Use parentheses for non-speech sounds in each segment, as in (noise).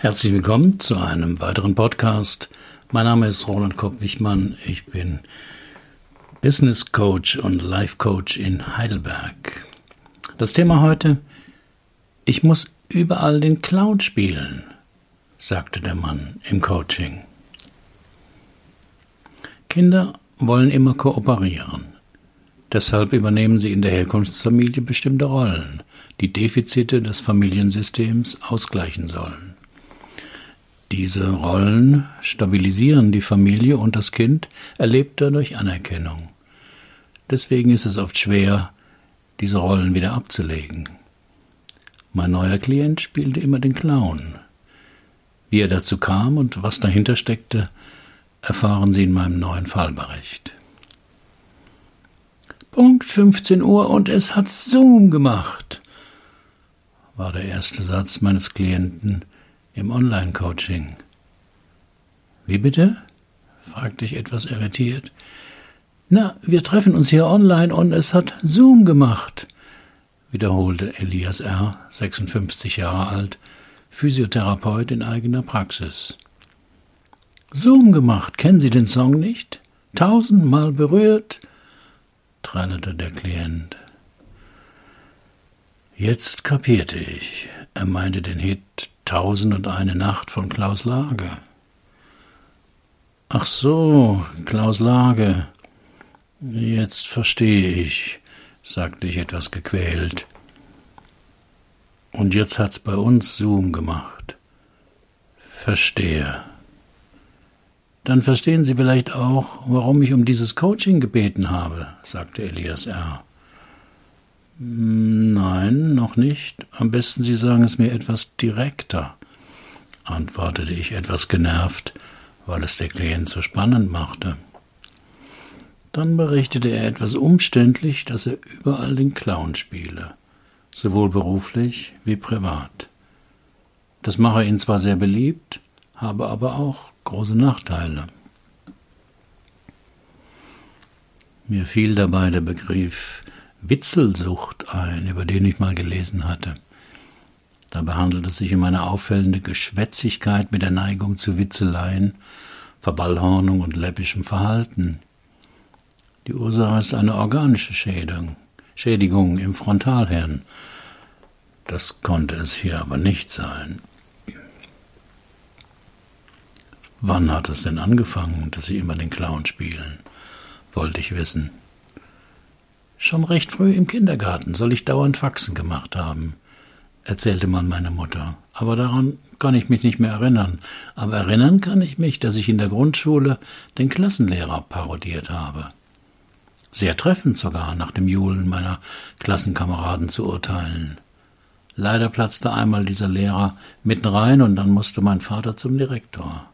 Herzlich willkommen zu einem weiteren Podcast. Mein Name ist Roland Kopp-Wichmann. Ich bin Business Coach und Life Coach in Heidelberg. Das Thema heute: Ich muss überall den Clown spielen, sagte der Mann im Coaching. Kinder wollen immer kooperieren. Deshalb übernehmen sie in der Herkunftsfamilie bestimmte Rollen, die Defizite des Familiensystems ausgleichen sollen. Diese Rollen stabilisieren die Familie und das Kind erlebt dadurch Anerkennung. Deswegen ist es oft schwer, diese Rollen wieder abzulegen. Mein neuer Klient spielte immer den Clown. Wie er dazu kam und was dahinter steckte, erfahren Sie in meinem neuen Fallbericht. Punkt 15 Uhr und es hat Zoom gemacht, war der erste Satz meines Klienten im Online-Coaching. Wie bitte? fragte ich etwas irritiert. Na, wir treffen uns hier online und es hat Zoom gemacht, wiederholte Elias R., 56 Jahre alt, Physiotherapeut in eigener Praxis. Zoom gemacht, kennen Sie den Song nicht? Tausendmal berührt, trällerte der Klient. Jetzt kapierte ich. Er meinte den Hit Tausend und eine Nacht von Klaus Lage. Ach so, Klaus Lage. Jetzt verstehe ich, sagte ich etwas gequält. Und jetzt hat's bei uns Zoom gemacht. Verstehe. Dann verstehen Sie vielleicht auch, warum ich um dieses Coaching gebeten habe, sagte Elias R. Nein, noch nicht. Am besten Sie sagen es mir etwas direkter, antwortete ich etwas genervt, weil es der Klient so spannend machte. Dann berichtete er etwas umständlich, dass er überall den Clown spiele, sowohl beruflich wie privat. Das mache ihn zwar sehr beliebt, habe aber auch große Nachteile. Mir fiel dabei der Begriff Witzelsucht ein, über den ich mal gelesen hatte. Dabei handelt es sich um eine auffällende Geschwätzigkeit mit der Neigung zu Witzeleien, Verballhornung und läppischem Verhalten. Die Ursache ist eine organische Schädigung, Schädigung im Frontalhirn. Das konnte es hier aber nicht sein. Wann hat es denn angefangen, dass Sie immer den Clown spielen? wollte ich wissen. Schon recht früh im Kindergarten soll ich dauernd Faxen gemacht haben, erzählte man meiner Mutter. Aber daran kann ich mich nicht mehr erinnern. Aber erinnern kann ich mich, dass ich in der Grundschule den Klassenlehrer parodiert habe. Sehr treffend sogar, nach dem Julen meiner Klassenkameraden zu urteilen. Leider platzte einmal dieser Lehrer mitten rein und dann musste mein Vater zum Direktor.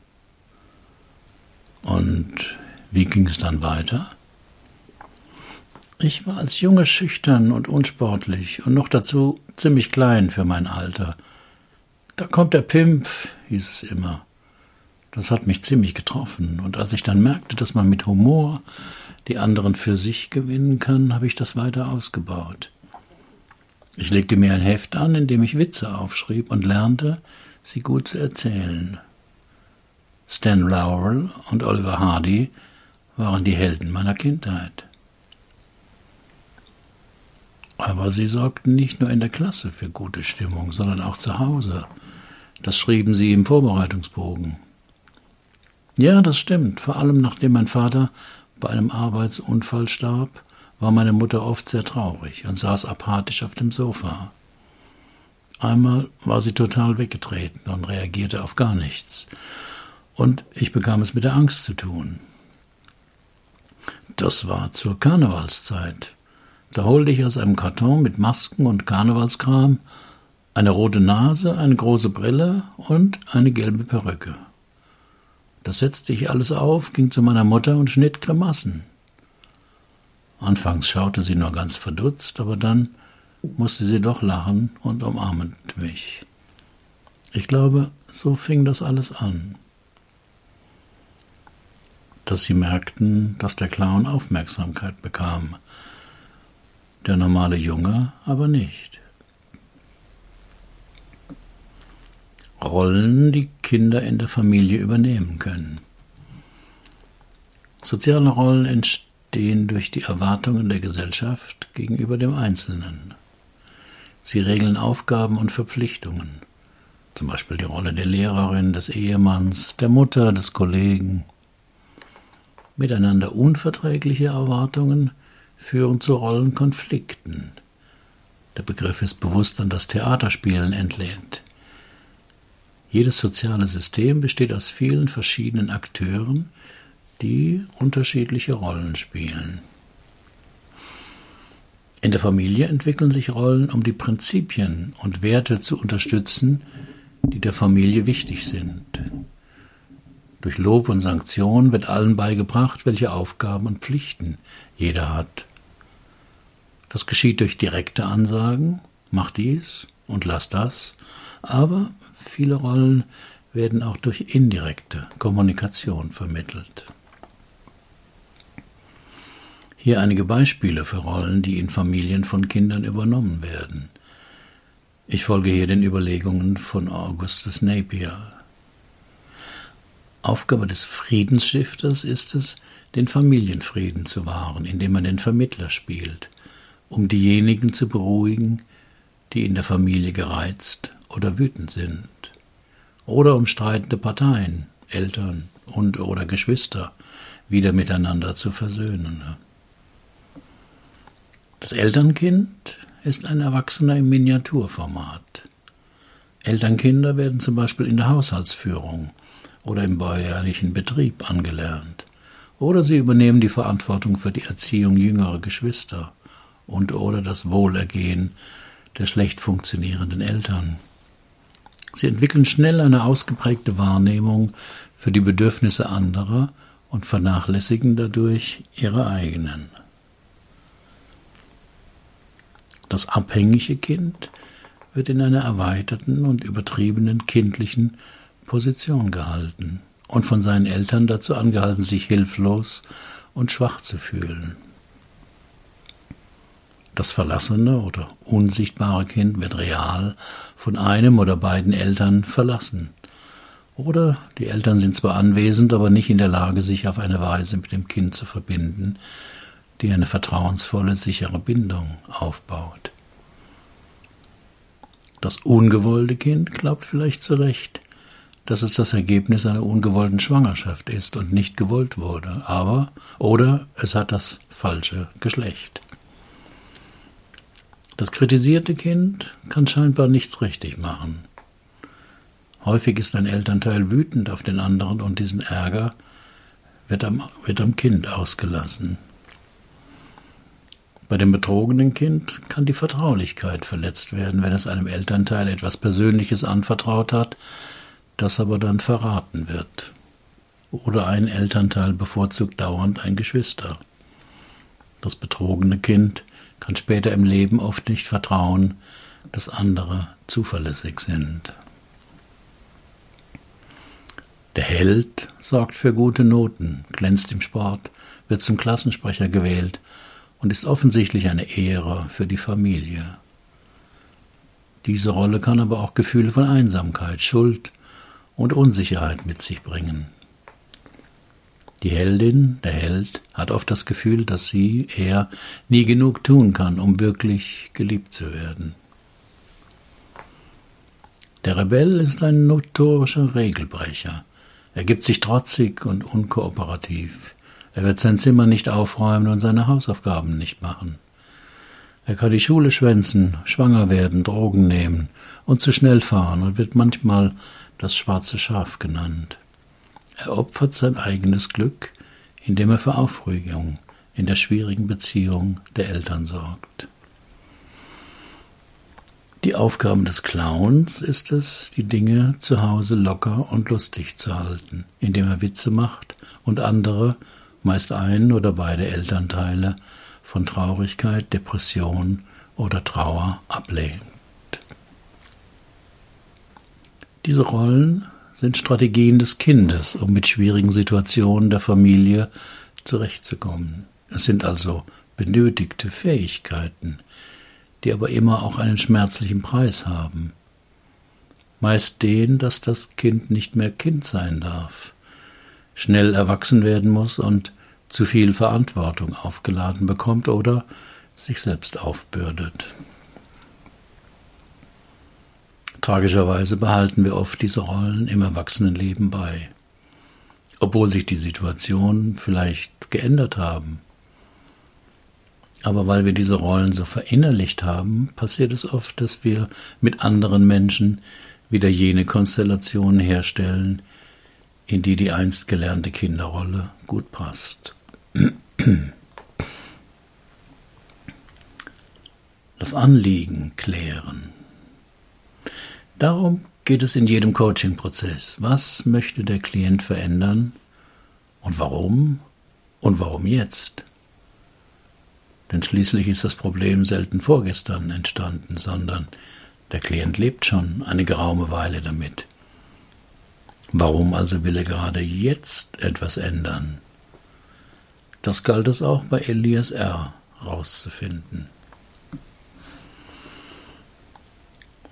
Und wie ging es dann weiter? Ich war als Junge schüchtern und unsportlich und noch dazu ziemlich klein für mein Alter. Da kommt der Pimp, hieß es immer. Das hat mich ziemlich getroffen, und als ich dann merkte, dass man mit Humor die anderen für sich gewinnen kann, habe ich das weiter ausgebaut. Ich legte mir ein Heft an, in dem ich Witze aufschrieb und lernte, sie gut zu erzählen. Stan Laurel und Oliver Hardy waren die Helden meiner Kindheit. Aber sie sorgten nicht nur in der Klasse für gute Stimmung, sondern auch zu Hause. Das schrieben sie im Vorbereitungsbogen. Ja, das stimmt. Vor allem nachdem mein Vater bei einem Arbeitsunfall starb, war meine Mutter oft sehr traurig und saß apathisch auf dem Sofa. Einmal war sie total weggetreten und reagierte auf gar nichts. Und ich bekam es mit der Angst zu tun. Das war zur Karnevalszeit. Da holte ich aus einem Karton mit Masken und Karnevalskram eine rote Nase, eine große Brille und eine gelbe Perücke. Das setzte ich alles auf, ging zu meiner Mutter und schnitt Grimassen. Anfangs schaute sie nur ganz verdutzt, aber dann musste sie doch lachen und umarmte mich. Ich glaube, so fing das alles an. Dass sie merkten, dass der Clown Aufmerksamkeit bekam, der normale Junge aber nicht. Rollen, die Kinder in der Familie übernehmen können. Soziale Rollen entstehen durch die Erwartungen der Gesellschaft gegenüber dem Einzelnen. Sie regeln Aufgaben und Verpflichtungen, zum Beispiel die Rolle der Lehrerin, des Ehemanns, der Mutter, des Kollegen. Miteinander unverträgliche Erwartungen führen zu Rollenkonflikten. Der Begriff ist bewusst an das Theaterspielen entlehnt. Jedes soziale System besteht aus vielen verschiedenen Akteuren, die unterschiedliche Rollen spielen. In der Familie entwickeln sich Rollen, um die Prinzipien und Werte zu unterstützen, die der Familie wichtig sind. Durch Lob und Sanktion wird allen beigebracht, welche Aufgaben und Pflichten jeder hat. Das geschieht durch direkte Ansagen, mach dies und lass das, aber viele Rollen werden auch durch indirekte Kommunikation vermittelt. Hier einige Beispiele für Rollen, die in Familien von Kindern übernommen werden. Ich folge hier den Überlegungen von Augustus Napier. Aufgabe des Friedensstifters ist es, den Familienfrieden zu wahren, indem man den Vermittler spielt – um diejenigen zu beruhigen, die in der Familie gereizt oder wütend sind, oder um streitende Parteien, Eltern und oder Geschwister wieder miteinander zu versöhnen. Das Elternkind ist ein Erwachsener im Miniaturformat. Elternkinder werden zum Beispiel in der Haushaltsführung oder im bäuerlichen Betrieb angelernt, oder sie übernehmen die Verantwortung für die Erziehung jüngerer Geschwister und oder das Wohlergehen der schlecht funktionierenden Eltern. Sie entwickeln schnell eine ausgeprägte Wahrnehmung für die Bedürfnisse anderer und vernachlässigen dadurch ihre eigenen. Das abhängige Kind wird in einer erweiterten und übertriebenen kindlichen Position gehalten und von seinen Eltern dazu angehalten, sich hilflos und schwach zu fühlen. Das verlassene oder unsichtbare Kind wird real von einem oder beiden Eltern verlassen. Oder die Eltern sind zwar anwesend, aber nicht in der Lage, sich auf eine Weise mit dem Kind zu verbinden, die eine vertrauensvolle, sichere Bindung aufbaut. Das ungewollte Kind glaubt vielleicht zu Recht, dass es das Ergebnis einer ungewollten Schwangerschaft ist und nicht gewollt wurde, aber oder es hat das falsche Geschlecht. Das kritisierte Kind kann scheinbar nichts richtig machen. Häufig ist ein Elternteil wütend auf den anderen und diesen Ärger wird am, wird am Kind ausgelassen. Bei dem betrogenen Kind kann die Vertraulichkeit verletzt werden, wenn es einem Elternteil etwas Persönliches anvertraut hat, das aber dann verraten wird. Oder ein Elternteil bevorzugt dauernd ein Geschwister. Das betrogene Kind kann später im Leben oft nicht vertrauen, dass andere zuverlässig sind. Der Held sorgt für gute Noten, glänzt im Sport, wird zum Klassensprecher gewählt und ist offensichtlich eine Ehre für die Familie. Diese Rolle kann aber auch Gefühle von Einsamkeit, Schuld und Unsicherheit mit sich bringen. Die Heldin, der Held, hat oft das Gefühl, dass sie, er, nie genug tun kann, um wirklich geliebt zu werden. Der Rebell ist ein notorischer Regelbrecher. Er gibt sich trotzig und unkooperativ. Er wird sein Zimmer nicht aufräumen und seine Hausaufgaben nicht machen. Er kann die Schule schwänzen, schwanger werden, Drogen nehmen und zu schnell fahren und wird manchmal das schwarze Schaf genannt. Er opfert sein eigenes Glück, indem er für Aufregung in der schwierigen Beziehung der Eltern sorgt. Die Aufgabe des Clowns ist es, die Dinge zu Hause locker und lustig zu halten, indem er Witze macht und andere, meist ein oder beide Elternteile, von Traurigkeit, Depression oder Trauer ablehnt. Diese Rollen sind Strategien des Kindes, um mit schwierigen Situationen der Familie zurechtzukommen. Es sind also benötigte Fähigkeiten, die aber immer auch einen schmerzlichen Preis haben. Meist den, dass das Kind nicht mehr Kind sein darf, schnell erwachsen werden muss und zu viel Verantwortung aufgeladen bekommt oder sich selbst aufbürdet. Tragischerweise behalten wir oft diese Rollen im Erwachsenenleben bei, obwohl sich die Situationen vielleicht geändert haben. Aber weil wir diese Rollen so verinnerlicht haben, passiert es oft, dass wir mit anderen Menschen wieder jene Konstellationen herstellen, in die die einst gelernte Kinderrolle gut passt. Das Anliegen klären. Darum geht es in jedem Coaching-Prozess. Was möchte der Klient verändern und warum und warum jetzt? Denn schließlich ist das Problem selten vorgestern entstanden, sondern der Klient lebt schon eine geraume Weile damit. Warum also will er gerade jetzt etwas ändern? Das galt es auch bei Elias R. rauszufinden.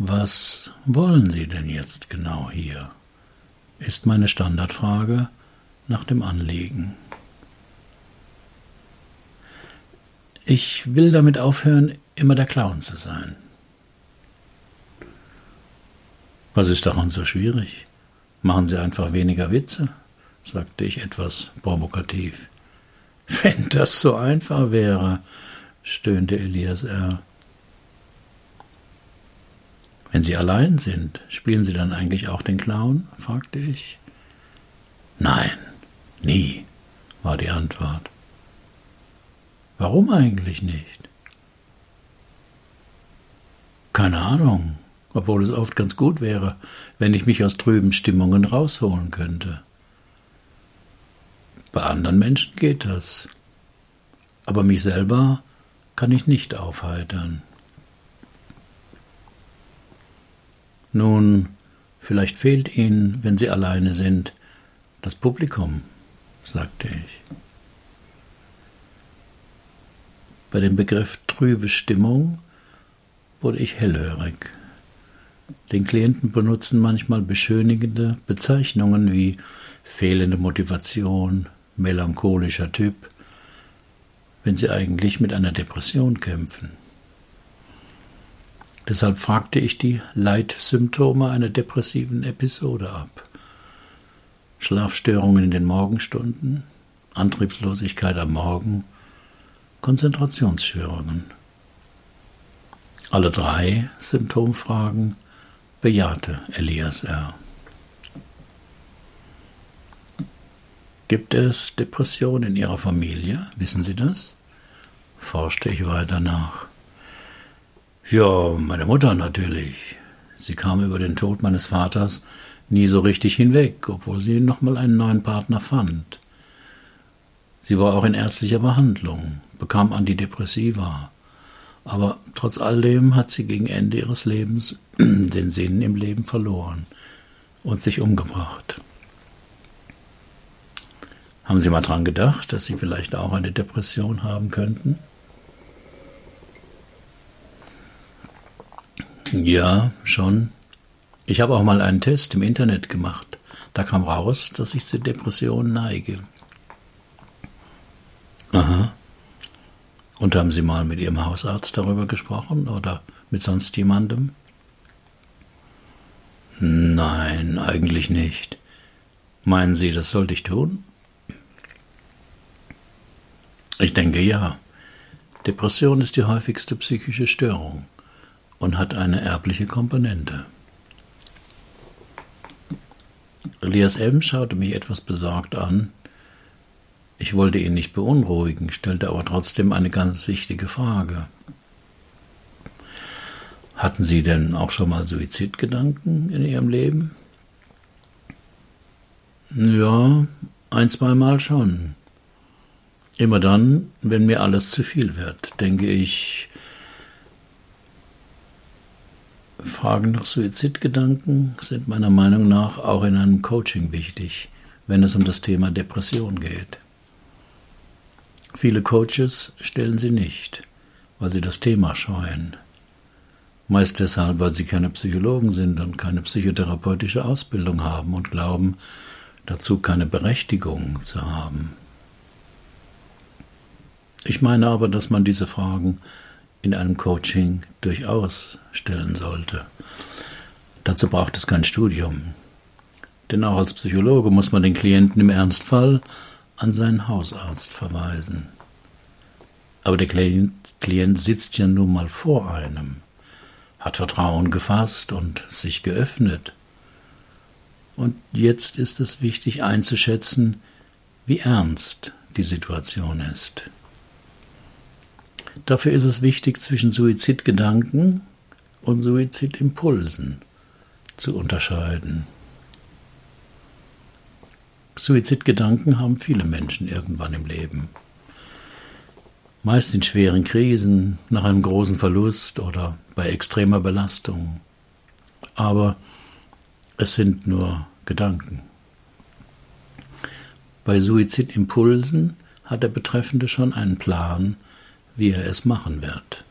Was wollen Sie denn jetzt genau hier? ist meine Standardfrage nach dem Anliegen. Ich will damit aufhören, immer der Clown zu sein. Was ist daran so schwierig? Machen Sie einfach weniger Witze, sagte ich etwas provokativ. (laughs) Wenn das so einfach wäre, stöhnte Elias R. Wenn Sie allein sind, spielen Sie dann eigentlich auch den Clown? fragte ich. Nein, nie, war die Antwort. Warum eigentlich nicht? Keine Ahnung, obwohl es oft ganz gut wäre, wenn ich mich aus trüben Stimmungen rausholen könnte. Bei anderen Menschen geht das, aber mich selber kann ich nicht aufheitern. Nun, vielleicht fehlt Ihnen, wenn Sie alleine sind, das Publikum, sagte ich. Bei dem Begriff trübe Stimmung wurde ich hellhörig. Den Klienten benutzen manchmal beschönigende Bezeichnungen wie fehlende Motivation, melancholischer Typ, wenn sie eigentlich mit einer Depression kämpfen. Deshalb fragte ich die Leitsymptome einer depressiven Episode ab. Schlafstörungen in den Morgenstunden, Antriebslosigkeit am Morgen, Konzentrationsstörungen. Alle drei Symptomfragen bejahte Elias R. Gibt es Depressionen in Ihrer Familie? Wissen Sie das? forschte ich weiter nach. Ja, meine Mutter natürlich. Sie kam über den Tod meines Vaters nie so richtig hinweg, obwohl sie nochmal einen neuen Partner fand. Sie war auch in ärztlicher Behandlung, bekam Antidepressiva. Aber trotz alledem hat sie gegen Ende ihres Lebens (clears throat) den Sinn im Leben verloren und sich umgebracht. Haben Sie mal dran gedacht, dass Sie vielleicht auch eine Depression haben könnten? Ja, schon. Ich habe auch mal einen Test im Internet gemacht. Da kam raus, dass ich zu Depressionen neige. Aha. Und haben Sie mal mit Ihrem Hausarzt darüber gesprochen oder mit sonst jemandem? Nein, eigentlich nicht. Meinen Sie, das sollte ich tun? Ich denke ja. Depression ist die häufigste psychische Störung und hat eine erbliche Komponente. Elias M. schaute mich etwas besorgt an. Ich wollte ihn nicht beunruhigen, stellte aber trotzdem eine ganz wichtige Frage. Hatten Sie denn auch schon mal Suizidgedanken in Ihrem Leben? Ja, ein, zweimal schon. Immer dann, wenn mir alles zu viel wird, denke ich, Fragen nach Suizidgedanken sind meiner Meinung nach auch in einem Coaching wichtig, wenn es um das Thema Depression geht. Viele Coaches stellen sie nicht, weil sie das Thema scheuen. Meist deshalb, weil sie keine Psychologen sind und keine psychotherapeutische Ausbildung haben und glauben, dazu keine Berechtigung zu haben. Ich meine aber, dass man diese Fragen in einem Coaching durchaus stellen sollte. Dazu braucht es kein Studium. Denn auch als Psychologe muss man den Klienten im Ernstfall an seinen Hausarzt verweisen. Aber der Klient, sitzt ja nun mal vor einem, hat Vertrauen gefasst und sich geöffnet. Und jetzt ist es wichtig einzuschätzen, wie ernst die Situation ist. Dafür ist es wichtig, zwischen Suizidgedanken und Suizidimpulsen zu unterscheiden. Suizidgedanken haben viele Menschen irgendwann im Leben. Meist in schweren Krisen, nach einem großen Verlust oder bei extremer Belastung. Aber es sind nur Gedanken. Bei Suizidimpulsen hat der Betreffende schon einen Plan, wie er es machen wird.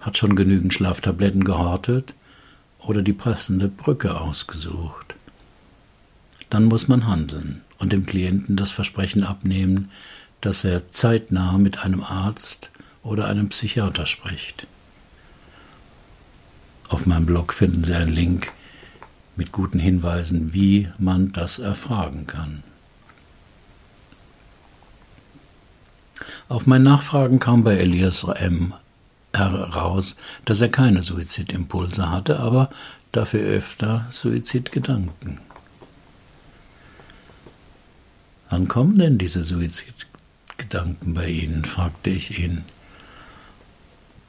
Hat schon genügend Schlaftabletten gehortet oder die passende Brücke ausgesucht. Dann muss man handeln und dem Klienten das Versprechen abnehmen, dass er zeitnah mit einem Arzt oder einem Psychiater spricht. Auf meinem Blog finden Sie einen Link mit guten Hinweisen, wie man das erfragen kann. Auf mein Nachfragen kam bei Elias M. heraus, dass er keine Suizidimpulse hatte, aber dafür öfter Suizidgedanken. Wann kommen denn diese Suizidgedanken bei Ihnen? fragte ich ihn.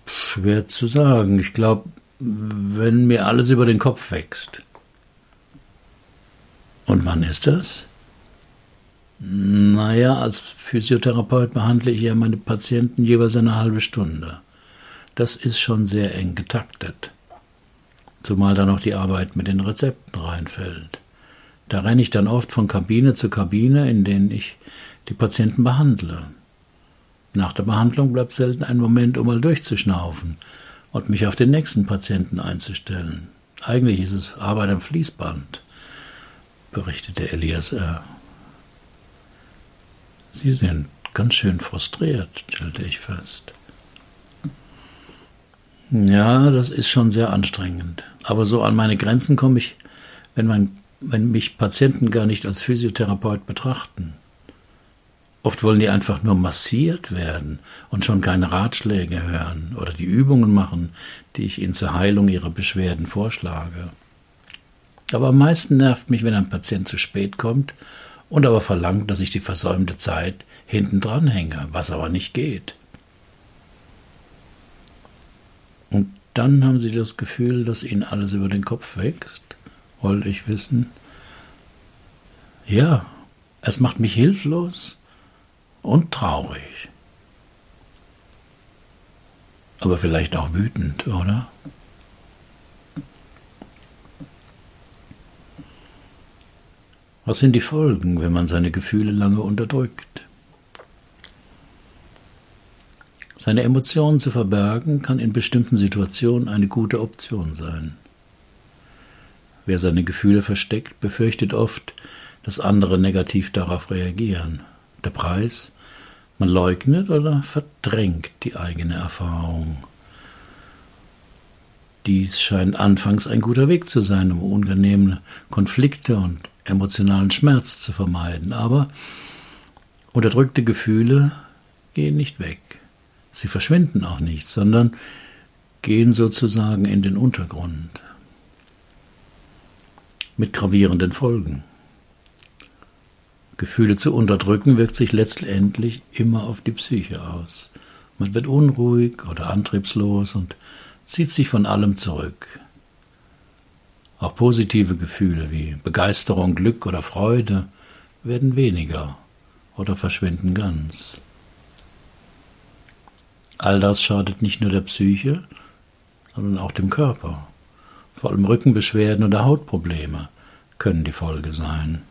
Schwer zu sagen. Ich glaube, wenn mir alles über den Kopf wächst. Und wann ist das? Naja, als Physiotherapeut behandle ich ja meine Patienten jeweils eine halbe Stunde. Das ist schon sehr eng getaktet. Zumal da noch die Arbeit mit den Rezepten reinfällt. Da renne ich dann oft von Kabine zu Kabine, in denen ich die Patienten behandle. Nach der Behandlung bleibt selten ein Moment, um mal durchzuschnaufen und mich auf den nächsten Patienten einzustellen. Eigentlich ist es Arbeit am Fließband, berichtete Elias R. Sie sind ganz schön frustriert, stellte ich fest. Ja, das ist schon sehr anstrengend. Aber so an meine Grenzen komme ich, wenn, man, wenn mich Patienten gar nicht als Physiotherapeut betrachten. Oft wollen die einfach nur massiert werden und schon keine Ratschläge hören oder die Übungen machen, die ich ihnen zur Heilung ihrer Beschwerden vorschlage. Aber am meisten nervt mich, wenn ein Patient zu spät kommt und aber verlangt, dass ich die versäumte Zeit hinten dran hänge, was aber nicht geht. Und dann haben sie das Gefühl, dass ihnen alles über den Kopf wächst, wollte ich wissen. Ja, es macht mich hilflos und traurig. Aber vielleicht auch wütend, oder? Was sind die Folgen, wenn man seine Gefühle lange unterdrückt? Seine Emotionen zu verbergen kann in bestimmten Situationen eine gute Option sein. Wer seine Gefühle versteckt, befürchtet oft, dass andere negativ darauf reagieren. Der Preis? Man leugnet oder verdrängt die eigene Erfahrung. Dies scheint anfangs ein guter Weg zu sein, um unangenehme Konflikte und emotionalen Schmerz zu vermeiden. Aber unterdrückte Gefühle gehen nicht weg. Sie verschwinden auch nicht, sondern gehen sozusagen in den Untergrund. Mit gravierenden Folgen. Gefühle zu unterdrücken wirkt sich letztendlich immer auf die Psyche aus. Man wird unruhig oder antriebslos und zieht sich von allem zurück. Auch positive Gefühle wie Begeisterung, Glück oder Freude werden weniger oder verschwinden ganz. All das schadet nicht nur der Psyche, sondern auch dem Körper. Vor allem Rückenbeschwerden oder Hautprobleme können die Folge sein.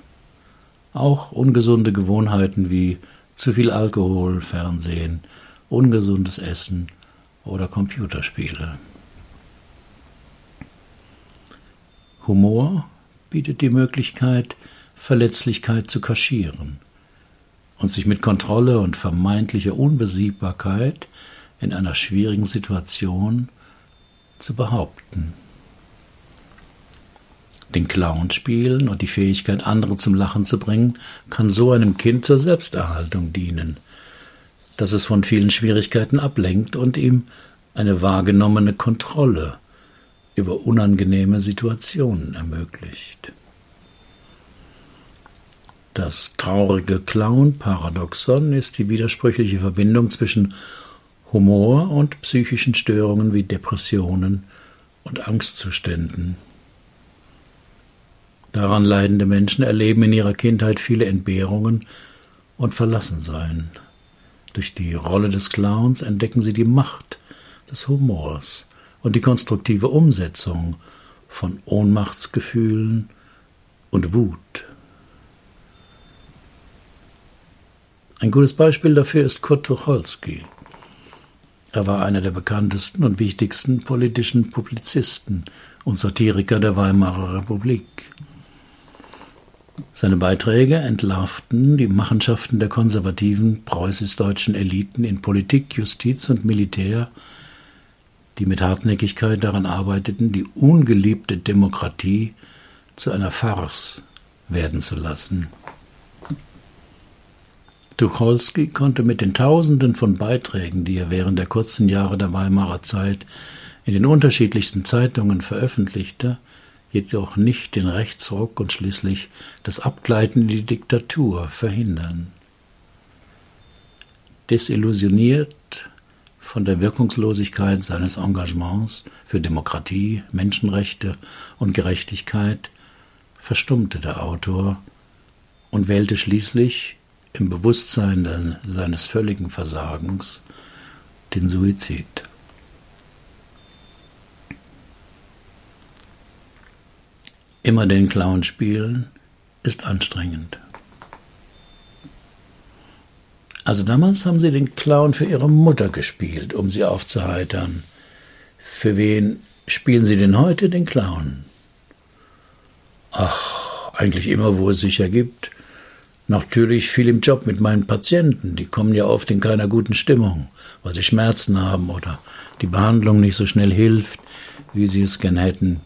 Auch ungesunde Gewohnheiten wie zu viel Alkohol, Fernsehen, ungesundes Essen oder Computerspiele. Humor bietet die Möglichkeit, Verletzlichkeit zu kaschieren und sich mit Kontrolle und vermeintlicher Unbesiegbarkeit in einer schwierigen Situation zu behaupten. Den Clown spielen und die Fähigkeit, andere zum Lachen zu bringen, kann so einem Kind zur Selbsterhaltung dienen, dass es von vielen Schwierigkeiten ablenkt und ihm eine wahrgenommene Kontrolle über unangenehme Situationen ermöglicht. Das traurige Clown-Paradoxon ist die widersprüchliche Verbindung zwischen Humor und psychischen Störungen wie Depressionen und Angstzuständen. Daran leidende Menschen erleben in ihrer Kindheit viele Entbehrungen und Verlassensein. Durch die Rolle des Clowns entdecken sie die Macht des Humors und die konstruktive Umsetzung von Ohnmachtsgefühlen und Wut. Ein gutes Beispiel dafür ist Kurt Tucholsky. Er war einer der bekanntesten und wichtigsten politischen Publizisten und Satiriker der Weimarer Republik. Seine Beiträge entlarvten die Machenschaften der konservativen preußisch-deutschen Eliten in Politik, Justiz und Militär, die mit Hartnäckigkeit daran arbeiteten, die ungeliebte Demokratie zu einer Farce werden zu lassen. Tucholsky konnte mit den Tausenden von Beiträgen, die er während der kurzen Jahre der Weimarer Zeit in den unterschiedlichsten Zeitungen veröffentlichte, jedoch nicht den Rechtsruck und schließlich das Abgleiten in die Diktatur verhindern. Desillusioniert von der Wirkungslosigkeit seines Engagements für Demokratie, Menschenrechte und Gerechtigkeit verstummte der Autor und wählte schließlich im Bewusstsein seines völligen Versagens den Suizid. Immer den Clown spielen ist anstrengend. Also damals haben sie den Clown für ihre Mutter gespielt, um sie aufzuheitern. Für wen spielen sie denn heute den Clown? Ach, eigentlich immer, wo es sich ergibt. Natürlich viel im Job mit meinen Patienten. Die kommen ja oft in keiner guten Stimmung, weil sie Schmerzen haben oder die Behandlung nicht so schnell hilft, wie sie es gern hätten.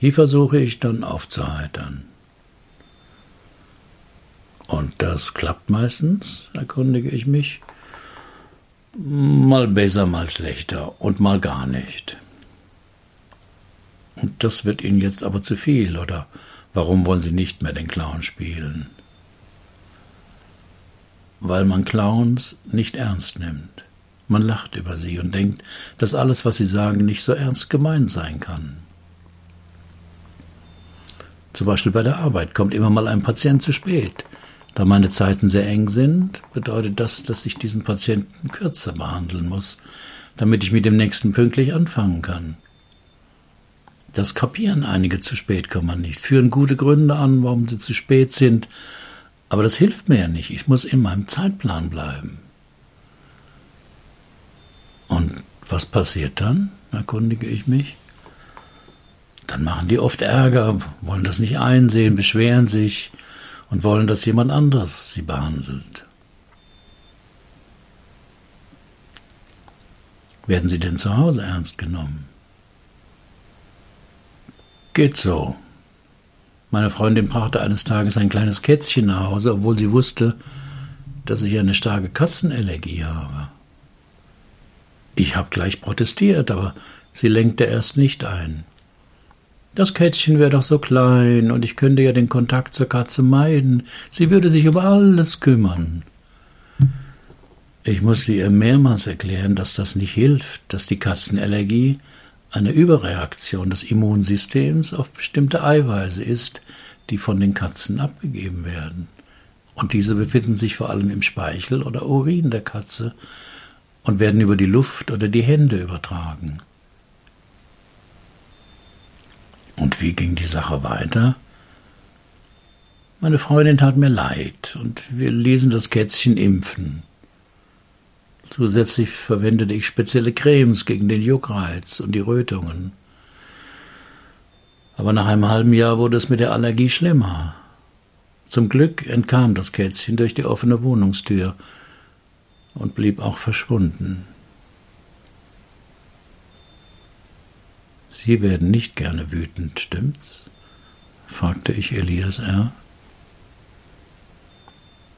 Die versuche ich dann aufzuheitern. Und das klappt meistens, erkundige ich mich. Mal besser, mal schlechter und mal gar nicht. Und das wird Ihnen jetzt aber zu viel, oder warum wollen Sie nicht mehr den Clown spielen? Weil man Clowns nicht ernst nimmt. Man lacht über sie und denkt, dass alles, was sie sagen, nicht so ernst gemeint sein kann. Zum Beispiel bei der Arbeit kommt immer mal ein Patient zu spät. Da meine Zeiten sehr eng sind, bedeutet das, dass ich diesen Patienten kürzer behandeln muss, damit ich mit dem nächsten pünktlich anfangen kann. Das kapieren einige zu spät kommen nicht, führen gute Gründe an, warum sie zu spät sind, aber das hilft mir ja nicht. Ich muss in meinem Zeitplan bleiben. Und was passiert dann? erkundige ich mich. Dann machen die oft Ärger, wollen das nicht einsehen, beschweren sich und wollen, dass jemand anders sie behandelt. Werden sie denn zu Hause ernst genommen? Geht so. Meine Freundin brachte eines Tages ein kleines Kätzchen nach Hause, obwohl sie wusste, dass ich eine starke Katzenallergie habe. Ich habe gleich protestiert, aber sie lenkte erst nicht ein. Das Kätzchen wäre doch so klein, und ich könnte ja den Kontakt zur Katze meiden. Sie würde sich über alles kümmern. Ich musste ihr mehrmals erklären, dass das nicht hilft, dass die Katzenallergie eine Überreaktion des Immunsystems auf bestimmte Eiweiße ist, die von den Katzen abgegeben werden. Und diese befinden sich vor allem im Speichel oder Urin der Katze und werden über die Luft oder die Hände übertragen. Und wie ging die Sache weiter? Meine Freundin tat mir leid und wir ließen das Kätzchen impfen. Zusätzlich verwendete ich spezielle Cremes gegen den Juckreiz und die Rötungen. Aber nach einem halben Jahr wurde es mit der Allergie schlimmer. Zum Glück entkam das Kätzchen durch die offene Wohnungstür und blieb auch verschwunden. Sie werden nicht gerne wütend, stimmt's? fragte ich Elias R.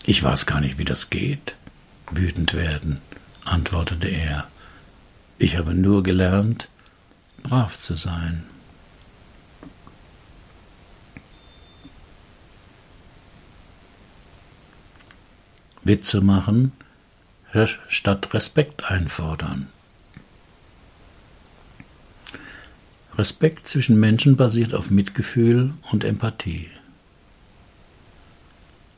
Ich weiß gar nicht, wie das geht, wütend werden, antwortete er. Ich habe nur gelernt, brav zu sein. Witze machen statt Respekt einfordern. Respekt zwischen Menschen basiert auf Mitgefühl und Empathie.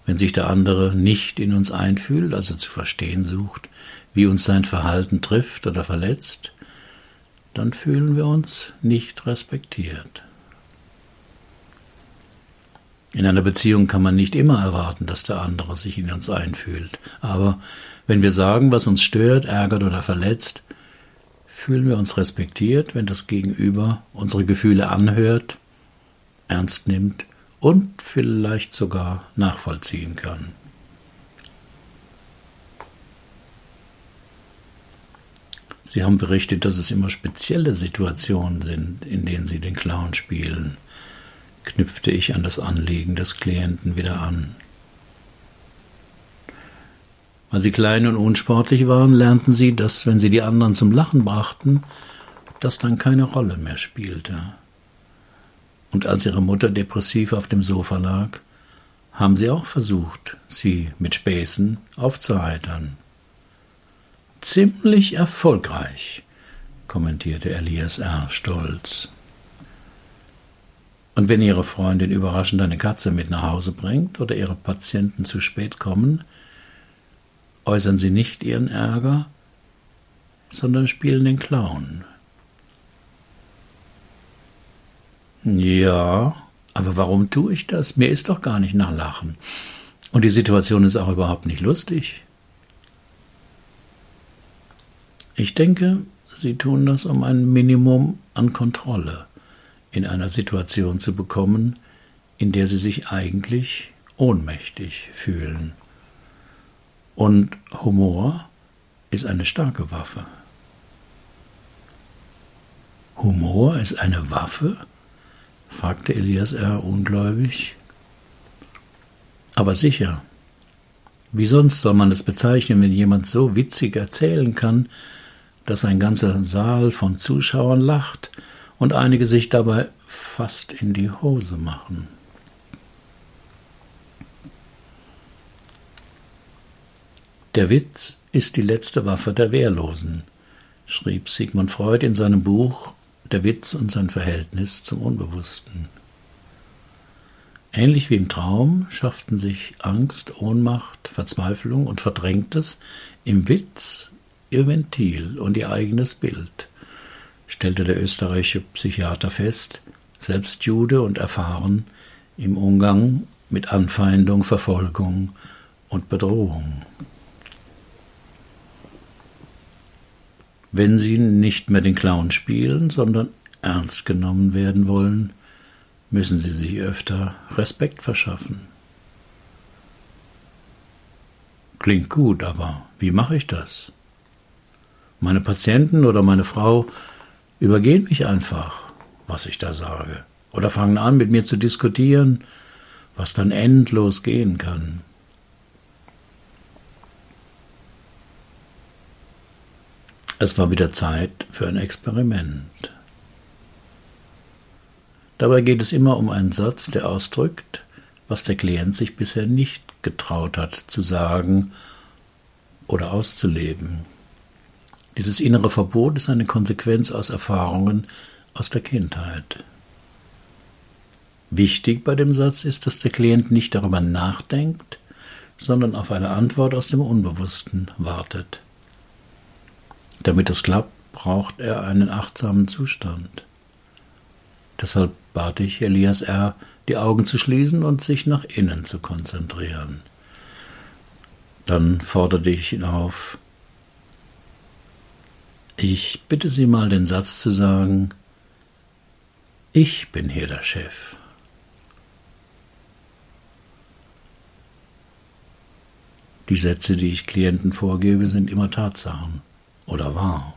Wenn sich der andere nicht in uns einfühlt, also zu verstehen sucht, wie uns sein Verhalten trifft oder verletzt, dann fühlen wir uns nicht respektiert. In einer Beziehung kann man nicht immer erwarten, dass der andere sich in uns einfühlt. Aber wenn wir sagen, was uns stört, ärgert oder verletzt, fühlen wir uns respektiert, wenn das Gegenüber unsere Gefühle anhört, ernst nimmt und vielleicht sogar nachvollziehen kann. Sie haben berichtet, dass es immer spezielle Situationen sind, in denen Sie den Clown spielen knüpfte ich an das Anliegen des Klienten wieder an. Weil sie klein und unsportlich waren, lernten sie, dass, wenn sie die anderen zum Lachen brachten, das dann keine Rolle mehr spielte. Und als ihre Mutter depressiv auf dem Sofa lag, haben sie auch versucht, sie mit Späßen aufzuheitern. Ziemlich erfolgreich, kommentierte Elias R. stolz. Und wenn Ihre Freundin überraschend eine Katze mit nach Hause bringt oder Ihre Patienten zu spät kommen, äußern Sie nicht Ihren Ärger, sondern spielen den Clown. Ja, aber warum tue ich das? Mir ist doch gar nicht nach Lachen. Und die Situation ist auch überhaupt nicht lustig. Ich denke, Sie tun das um ein Minimum an Kontrolle in einer Situation zu bekommen, in der sie sich eigentlich ohnmächtig fühlen. Und Humor ist eine starke Waffe. Humor ist eine Waffe? fragte Elias R. ungläubig. Aber sicher. Wie sonst soll man es bezeichnen, wenn jemand so witzig erzählen kann, dass ein ganzer Saal von Zuschauern lacht und einige sich dabei fast in die Hose machen. Der Witz ist die letzte Waffe der Wehrlosen, schrieb Sigmund Freud in seinem Buch Der Witz und sein Verhältnis zum Unbewussten. Ähnlich wie im Traum schafften sich Angst, Ohnmacht, Verzweiflung und Verdrängtes im Witz ihr Ventil und ihr eigenes Bild stellte der österreichische Psychiater fest, selbst Jude und erfahren im Umgang mit Anfeindung, Verfolgung und Bedrohung. Wenn sie nicht mehr den Clown spielen, sondern ernst genommen werden wollen, müssen sie sich öfter Respekt verschaffen. Klingt gut, aber wie mache ich das? Meine Patienten oder meine Frau übergehen mich einfach, was ich da sage, oder fangen an, mit mir zu diskutieren, was dann endlos gehen kann. Es war wieder Zeit für ein Experiment. Dabei geht es immer um einen Satz, der ausdrückt, was der Klient sich bisher nicht getraut hat zu sagen oder auszuleben. Dieses innere Verbot ist eine Konsequenz aus Erfahrungen aus der Kindheit. Wichtig bei dem Satz ist, dass der Klient nicht darüber nachdenkt, sondern auf eine Antwort aus dem Unbewussten wartet. Damit das klappt, braucht er einen achtsamen Zustand. Deshalb bat ich Elias R., die Augen zu schließen und sich nach innen zu konzentrieren. Dann forderte ich ihn auf, ich bitte Sie mal den Satz zu sagen, Ich bin hier der Chef. Die Sätze, die ich Klienten vorgebe, sind immer Tatsachen oder wahr.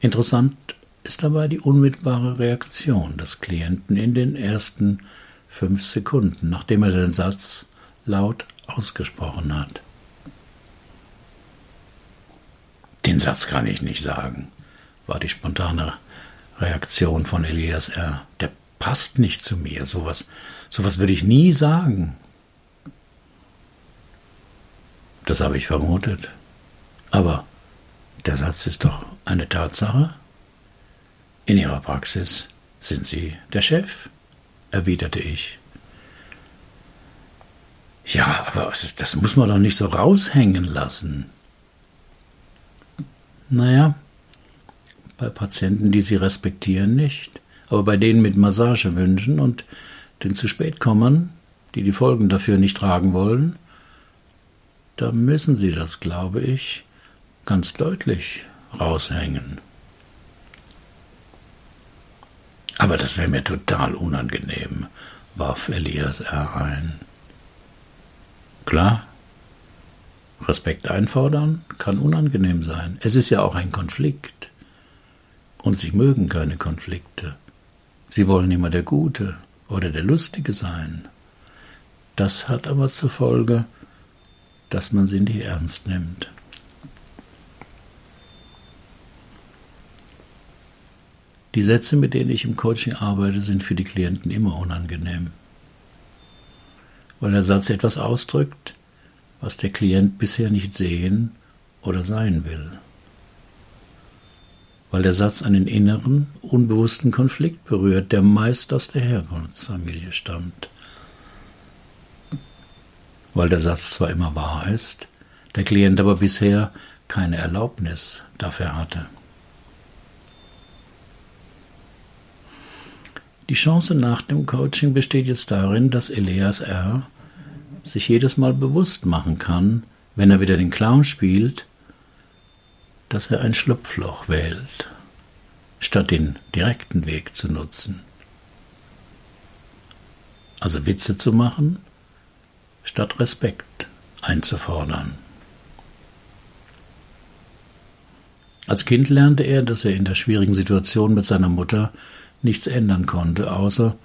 Interessant ist dabei die unmittelbare Reaktion des Klienten in den ersten fünf Sekunden, nachdem er den Satz laut ausgesprochen hat. Den Satz kann ich nicht sagen, war die spontane Reaktion von Elias R. Der passt nicht zu mir. Sowas, sowas würde ich nie sagen. Das habe ich vermutet. Aber der Satz ist doch eine Tatsache. In Ihrer Praxis sind Sie der Chef, erwiderte ich. Ja, aber das muss man doch nicht so raushängen lassen. Naja, bei Patienten, die Sie respektieren, nicht, aber bei denen mit Massagewünschen und den zu spät kommen, die die Folgen dafür nicht tragen wollen, da müssen Sie das, glaube ich, ganz deutlich raushängen. Aber das wäre mir total unangenehm, warf Elias R. ein. Klar, Respekt einfordern kann unangenehm sein. Es ist ja auch ein Konflikt. Und sie mögen keine Konflikte. Sie wollen immer der Gute oder der Lustige sein. Das hat aber zur Folge, dass man sie nicht ernst nimmt. Die Sätze, mit denen ich im Coaching arbeite, sind für die Klienten immer unangenehm, weil der Satz etwas ausdrückt, was der Klient bisher nicht sehen oder sein will, weil der Satz einen inneren, unbewussten Konflikt berührt, der meist aus der Herkunftsfamilie stammt. Weil der Satz zwar immer wahr ist, der Klient aber bisher keine Erlaubnis dafür hatte. Die Chance nach dem Coaching besteht jetzt darin, dass Elias R. sich jedes Mal bewusst machen kann, wenn er wieder den Clown spielt, dass er ein Schlupfloch wählt, statt den direkten Weg zu nutzen. Also Witze zu machen statt Respekt einzufordern. Als Kind lernte er, dass er in der schwierigen Situation mit seiner Mutter nichts ändern konnte, außer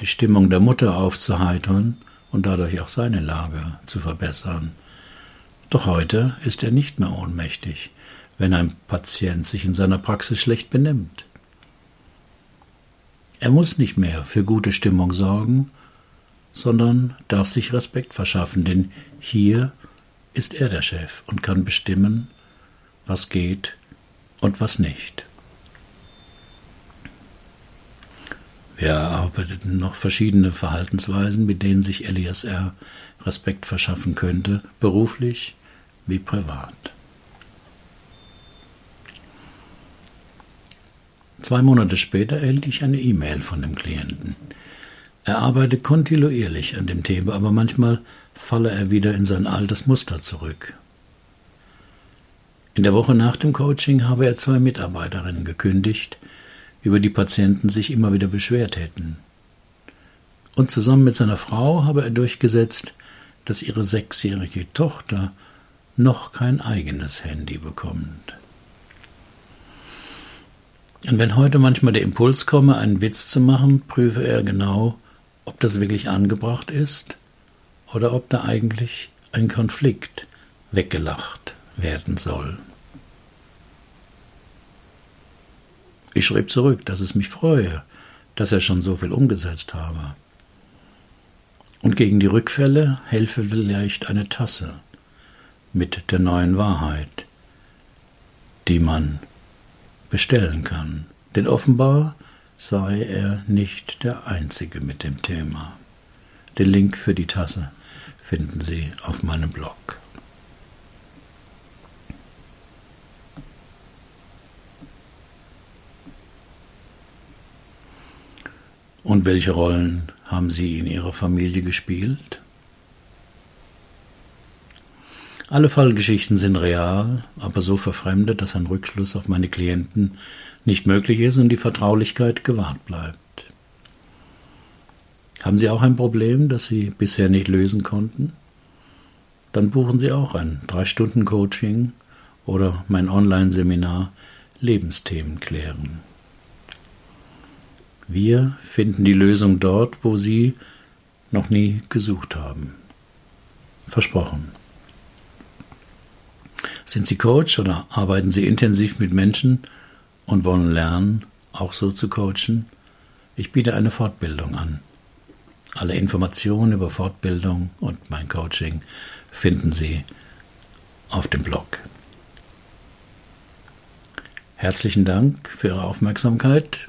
die Stimmung der Mutter aufzuheitern und dadurch auch seine Lage zu verbessern. Doch heute ist er nicht mehr ohnmächtig, wenn ein Patient sich in seiner Praxis schlecht benimmt. Er muss nicht mehr für gute Stimmung sorgen sondern darf sich Respekt verschaffen, denn hier ist er der Chef und kann bestimmen, was geht und was nicht. Wir erarbeiteten noch verschiedene Verhaltensweisen, mit denen sich Elias R. Respekt verschaffen könnte, beruflich wie privat. Zwei Monate später erhielt ich eine E-Mail von dem Klienten. Er arbeitet kontinuierlich an dem Thema, aber manchmal falle er wieder in sein altes Muster zurück. In der Woche nach dem Coaching habe er zwei Mitarbeiterinnen gekündigt, über die Patienten sich immer wieder beschwert hätten. Und zusammen mit seiner Frau habe er durchgesetzt, dass ihre sechsjährige Tochter noch kein eigenes Handy bekommt. Und wenn heute manchmal der Impuls komme, einen Witz zu machen, prüfe er genau, ob das wirklich angebracht ist oder ob da eigentlich ein Konflikt weggelacht werden soll. Ich schrieb zurück, dass es mich freue, dass er schon so viel umgesetzt habe. Und gegen die Rückfälle helfe vielleicht eine Tasse mit der neuen Wahrheit, die man bestellen kann. Denn offenbar sei er nicht der Einzige mit dem Thema. Den Link für die Tasse finden Sie auf meinem Blog. Und welche Rollen haben Sie in Ihrer Familie gespielt? Alle Fallgeschichten sind real, aber so verfremdet, dass ein Rückschluss auf meine Klienten nicht möglich ist und die Vertraulichkeit gewahrt bleibt. Haben Sie auch ein Problem, das Sie bisher nicht lösen konnten? Dann buchen Sie auch ein 3-Stunden-Coaching oder mein Online-Seminar Lebensthemen klären. Wir finden die Lösung dort, wo Sie noch nie gesucht haben. Versprochen. Sind Sie Coach oder arbeiten Sie intensiv mit Menschen und wollen lernen, auch so zu coachen? Ich biete eine Fortbildung an. Alle Informationen über Fortbildung und mein Coaching finden Sie auf dem Blog. Herzlichen Dank für Ihre Aufmerksamkeit.